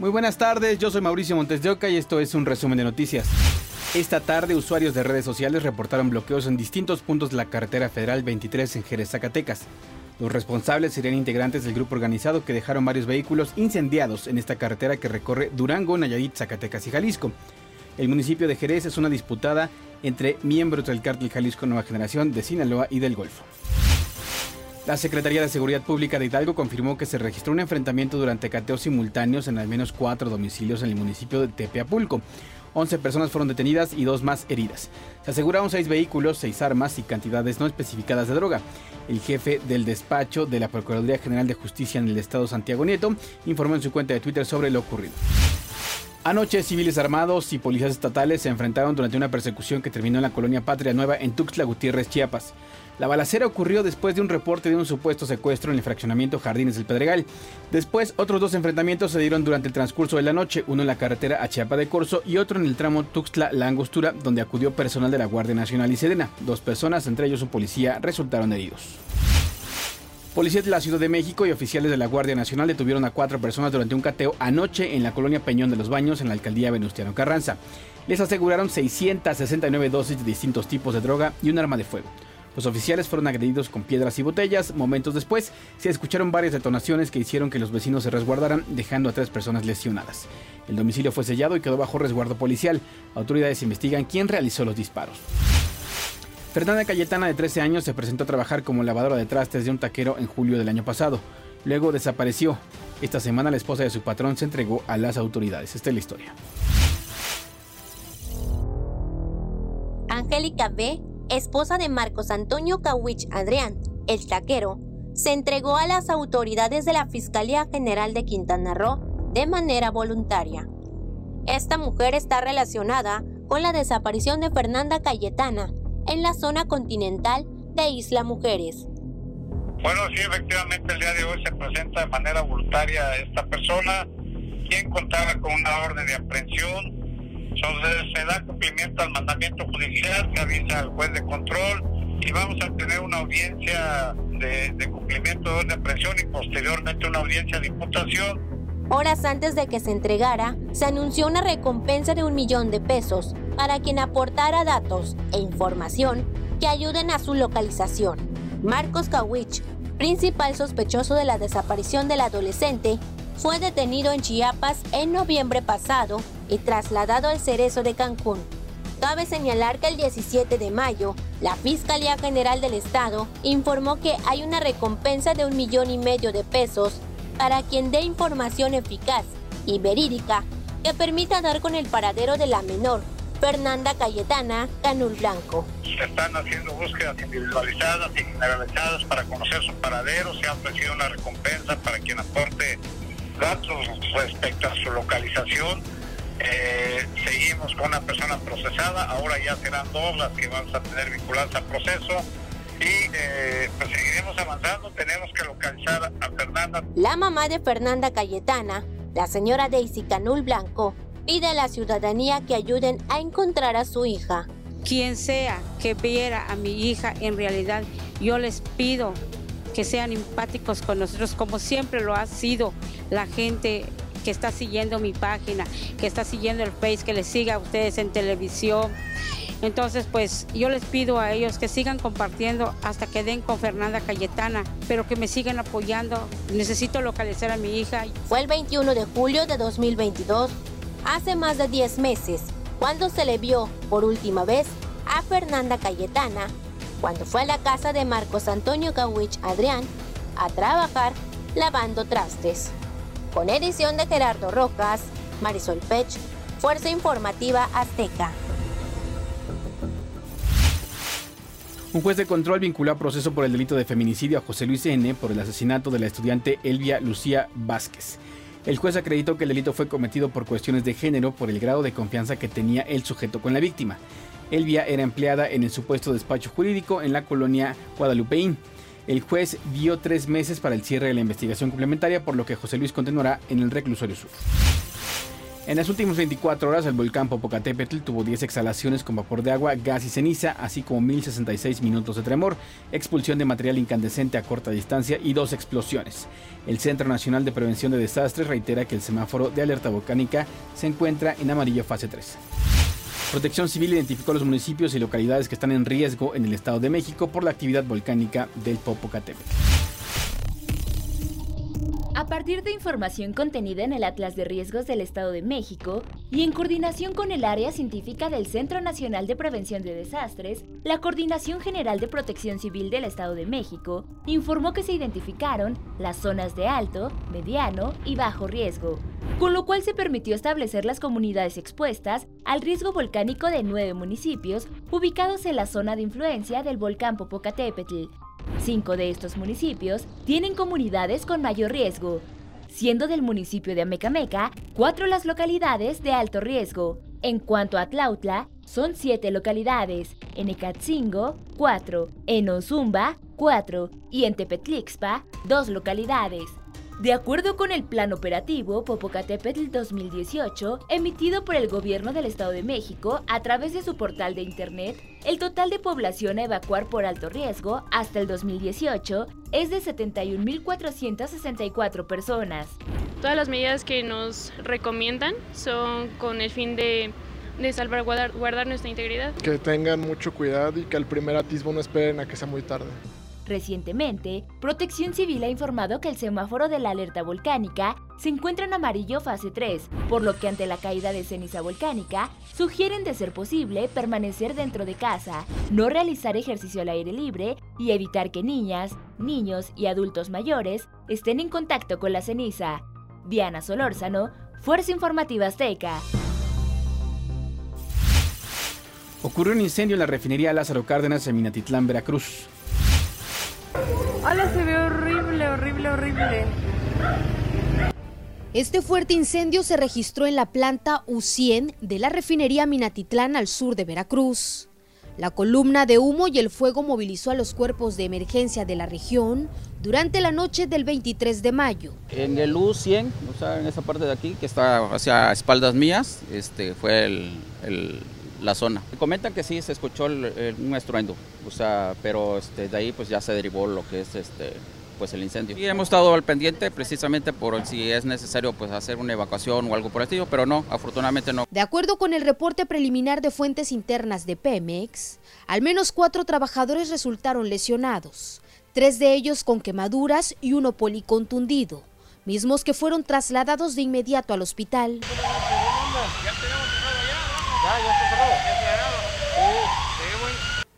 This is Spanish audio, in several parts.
Muy buenas tardes, yo soy Mauricio Montes de Oca y esto es un resumen de noticias. Esta tarde, usuarios de redes sociales reportaron bloqueos en distintos puntos de la carretera federal 23 en Jerez, Zacatecas. Los responsables serían integrantes del grupo organizado que dejaron varios vehículos incendiados en esta carretera que recorre Durango, Nayarit, Zacatecas y Jalisco. El municipio de Jerez es una disputada entre miembros del cártel Jalisco Nueva Generación de Sinaloa y del Golfo. La Secretaría de Seguridad Pública de Hidalgo confirmó que se registró un enfrentamiento durante cateos simultáneos en al menos cuatro domicilios en el municipio de Tepeapulco. 11 personas fueron detenidas y dos más heridas. Se aseguraron seis vehículos, seis armas y cantidades no especificadas de droga. El jefe del despacho de la Procuraduría General de Justicia en el estado Santiago Nieto informó en su cuenta de Twitter sobre lo ocurrido. Anoche, civiles armados y policías estatales se enfrentaron durante una persecución que terminó en la colonia Patria Nueva en Tuxtla Gutiérrez, Chiapas. La balacera ocurrió después de un reporte de un supuesto secuestro en el fraccionamiento Jardines del Pedregal. Después, otros dos enfrentamientos se dieron durante el transcurso de la noche, uno en la carretera a Chiapa de Corzo y otro en el tramo Tuxtla-La Angostura, donde acudió personal de la Guardia Nacional y Sedena. Dos personas, entre ellos un policía, resultaron heridos. Policías de la Ciudad de México y oficiales de la Guardia Nacional detuvieron a cuatro personas durante un cateo anoche en la colonia Peñón de los Baños en la alcaldía Venustiano Carranza. Les aseguraron 669 dosis de distintos tipos de droga y un arma de fuego. Los oficiales fueron agredidos con piedras y botellas. Momentos después se escucharon varias detonaciones que hicieron que los vecinos se resguardaran, dejando a tres personas lesionadas. El domicilio fue sellado y quedó bajo resguardo policial. Autoridades investigan quién realizó los disparos. Fernanda Cayetana, de 13 años, se presentó a trabajar como lavadora de trastes de un taquero en julio del año pasado. Luego desapareció. Esta semana la esposa de su patrón se entregó a las autoridades. Esta es la historia. Angélica B., esposa de Marcos Antonio Kawich Adrián, el taquero, se entregó a las autoridades de la Fiscalía General de Quintana Roo de manera voluntaria. Esta mujer está relacionada con la desaparición de Fernanda Cayetana, en la zona continental de Isla Mujeres. Bueno, sí, efectivamente el día de hoy se presenta de manera voluntaria esta persona, quien contaba con una orden de aprehensión. Entonces se da cumplimiento al mandamiento judicial, se avisa al juez de control y vamos a tener una audiencia de, de cumplimiento de orden de aprehensión y posteriormente una audiencia de imputación Horas antes de que se entregara, se anunció una recompensa de un millón de pesos para quien aportara datos e información que ayuden a su localización. Marcos Kawich, principal sospechoso de la desaparición del adolescente, fue detenido en Chiapas en noviembre pasado y trasladado al Cerezo de Cancún. Cabe señalar que el 17 de mayo, la Fiscalía General del Estado informó que hay una recompensa de un millón y medio de pesos para quien dé información eficaz y verídica que permita dar con el paradero de la menor, Fernanda Cayetana Canul Blanco. Se están haciendo búsquedas individualizadas y generalizadas para conocer su paradero, se ha ofrecido una recompensa para quien aporte datos respecto a su localización. Eh, seguimos con una persona procesada, ahora ya serán dos las que vamos a tener vinculadas al proceso y eh, pues seguiremos avanzando, tenemos que localizar a Fernanda. La mamá de Fernanda Cayetana, la señora Daisy Canul Blanco, pide a la ciudadanía que ayuden a encontrar a su hija. Quien sea que viera a mi hija, en realidad yo les pido que sean empáticos con nosotros, como siempre lo ha sido la gente que está siguiendo mi página, que está siguiendo el Face, que les siga a ustedes en televisión. Entonces, pues yo les pido a ellos que sigan compartiendo hasta que den con Fernanda Cayetana, pero que me sigan apoyando. Necesito localizar a mi hija. Fue el 21 de julio de 2022, hace más de 10 meses, cuando se le vio por última vez a Fernanda Cayetana, cuando fue a la casa de Marcos Antonio Gawich Adrián a trabajar lavando trastes. Con edición de Gerardo Rocas, Marisol Pech, Fuerza Informativa Azteca. Un juez de control vinculó a proceso por el delito de feminicidio a José Luis N. por el asesinato de la estudiante Elvia Lucía Vázquez. El juez acreditó que el delito fue cometido por cuestiones de género por el grado de confianza que tenía el sujeto con la víctima. Elvia era empleada en el supuesto despacho jurídico en la colonia Guadalupeín. El juez dio tres meses para el cierre de la investigación complementaria, por lo que José Luis continuará en el reclusorio sur. En las últimas 24 horas, el volcán Popocatépetl tuvo 10 exhalaciones con vapor de agua, gas y ceniza, así como 1066 minutos de tremor, expulsión de material incandescente a corta distancia y dos explosiones. El Centro Nacional de Prevención de Desastres reitera que el semáforo de alerta volcánica se encuentra en amarillo fase 3. Protección Civil identificó los municipios y localidades que están en riesgo en el Estado de México por la actividad volcánica del Popocatépetl. Partir de información contenida en el Atlas de Riesgos del Estado de México y en coordinación con el área científica del Centro Nacional de Prevención de Desastres, la Coordinación General de Protección Civil del Estado de México informó que se identificaron las zonas de alto, mediano y bajo riesgo, con lo cual se permitió establecer las comunidades expuestas al riesgo volcánico de nueve municipios ubicados en la zona de influencia del volcán Popocatépetl, Cinco de estos municipios tienen comunidades con mayor riesgo, siendo del municipio de Amecameca cuatro las localidades de alto riesgo. En cuanto a Tlautla, son siete localidades, en Ecatzingo, cuatro, en Ozumba, cuatro y en Tepetlixpa, dos localidades. De acuerdo con el Plan Operativo Popocatépetl 2018, emitido por el Gobierno del Estado de México a través de su portal de Internet, el total de población a evacuar por alto riesgo hasta el 2018 es de 71.464 personas. Todas las medidas que nos recomiendan son con el fin de de salvaguardar nuestra integridad. Que tengan mucho cuidado y que al primer atisbo no esperen a que sea muy tarde. Recientemente, Protección Civil ha informado que el semáforo de la alerta volcánica se encuentra en amarillo fase 3, por lo que ante la caída de ceniza volcánica, sugieren de ser posible permanecer dentro de casa, no realizar ejercicio al aire libre y evitar que niñas, niños y adultos mayores estén en contacto con la ceniza. Diana Solórzano, Fuerza Informativa Azteca. Ocurrió un incendio en la refinería Lázaro Cárdenas en Minatitlán, Veracruz. Hola, se ve horrible, horrible, horrible. Este fuerte incendio se registró en la planta U100 de la refinería Minatitlán al sur de Veracruz. La columna de humo y el fuego movilizó a los cuerpos de emergencia de la región durante la noche del 23 de mayo. En el U100, o sea, en esa parte de aquí, que está hacia espaldas mías, este, fue el la zona. Comentan que sí se escuchó el, un estruendo, o sea, pero este, de ahí pues ya se derivó lo que es este pues el incendio. Y hemos estado al pendiente precisamente por si es necesario pues hacer una evacuación o algo por el estilo, pero no, afortunadamente no. De acuerdo con el reporte preliminar de fuentes internas de Pemex, al menos cuatro trabajadores resultaron lesionados, tres de ellos con quemaduras y uno policontundido, mismos que fueron trasladados de inmediato al hospital.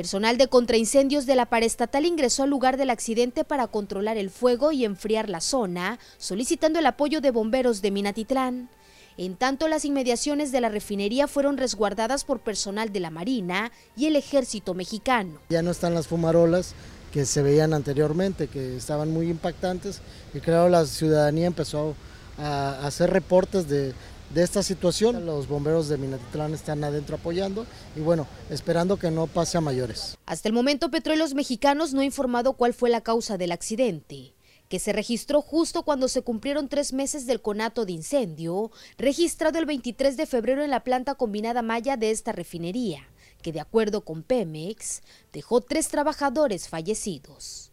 Personal de contraincendios de la paraestatal ingresó al lugar del accidente para controlar el fuego y enfriar la zona, solicitando el apoyo de bomberos de Minatitlán. En tanto, las inmediaciones de la refinería fueron resguardadas por personal de la Marina y el Ejército mexicano. Ya no están las fumarolas que se veían anteriormente, que estaban muy impactantes, y claro, la ciudadanía empezó a hacer reportes de, de esta situación. Los bomberos de Minatitlán están adentro apoyando y bueno, esperando que no pase a mayores. Hasta el momento Petróleos Mexicanos no ha informado cuál fue la causa del accidente que se registró justo cuando se cumplieron tres meses del conato de incendio, registrado el 23 de febrero en la planta combinada maya de esta refinería, que de acuerdo con Pemex, dejó tres trabajadores fallecidos.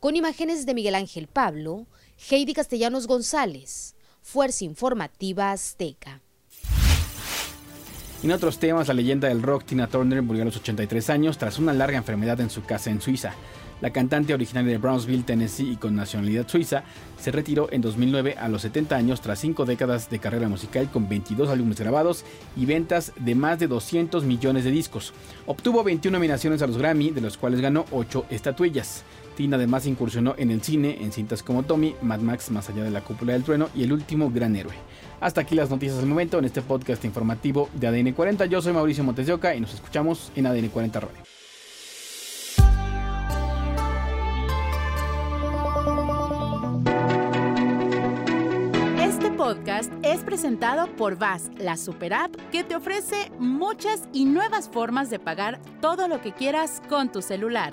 Con imágenes de Miguel Ángel Pablo, Heidi Castellanos González, Fuerza Informativa Azteca. En otros temas, la leyenda del rock Tina Turner murió a los 83 años tras una larga enfermedad en su casa en Suiza. La cantante originaria de Brownsville, Tennessee y con nacionalidad suiza, se retiró en 2009 a los 70 años tras cinco décadas de carrera musical con 22 álbumes grabados y ventas de más de 200 millones de discos. Obtuvo 21 nominaciones a los Grammy, de los cuales ganó 8 estatuillas. Tina además incursionó en el cine en cintas como Tommy, Mad Max Más allá de la cúpula del trueno y El último gran héroe. Hasta aquí las noticias del momento en este podcast informativo de ADN 40. Yo soy Mauricio Montes y nos escuchamos en ADN 40 Radio. Este podcast es presentado por VAS, la super app que te ofrece muchas y nuevas formas de pagar todo lo que quieras con tu celular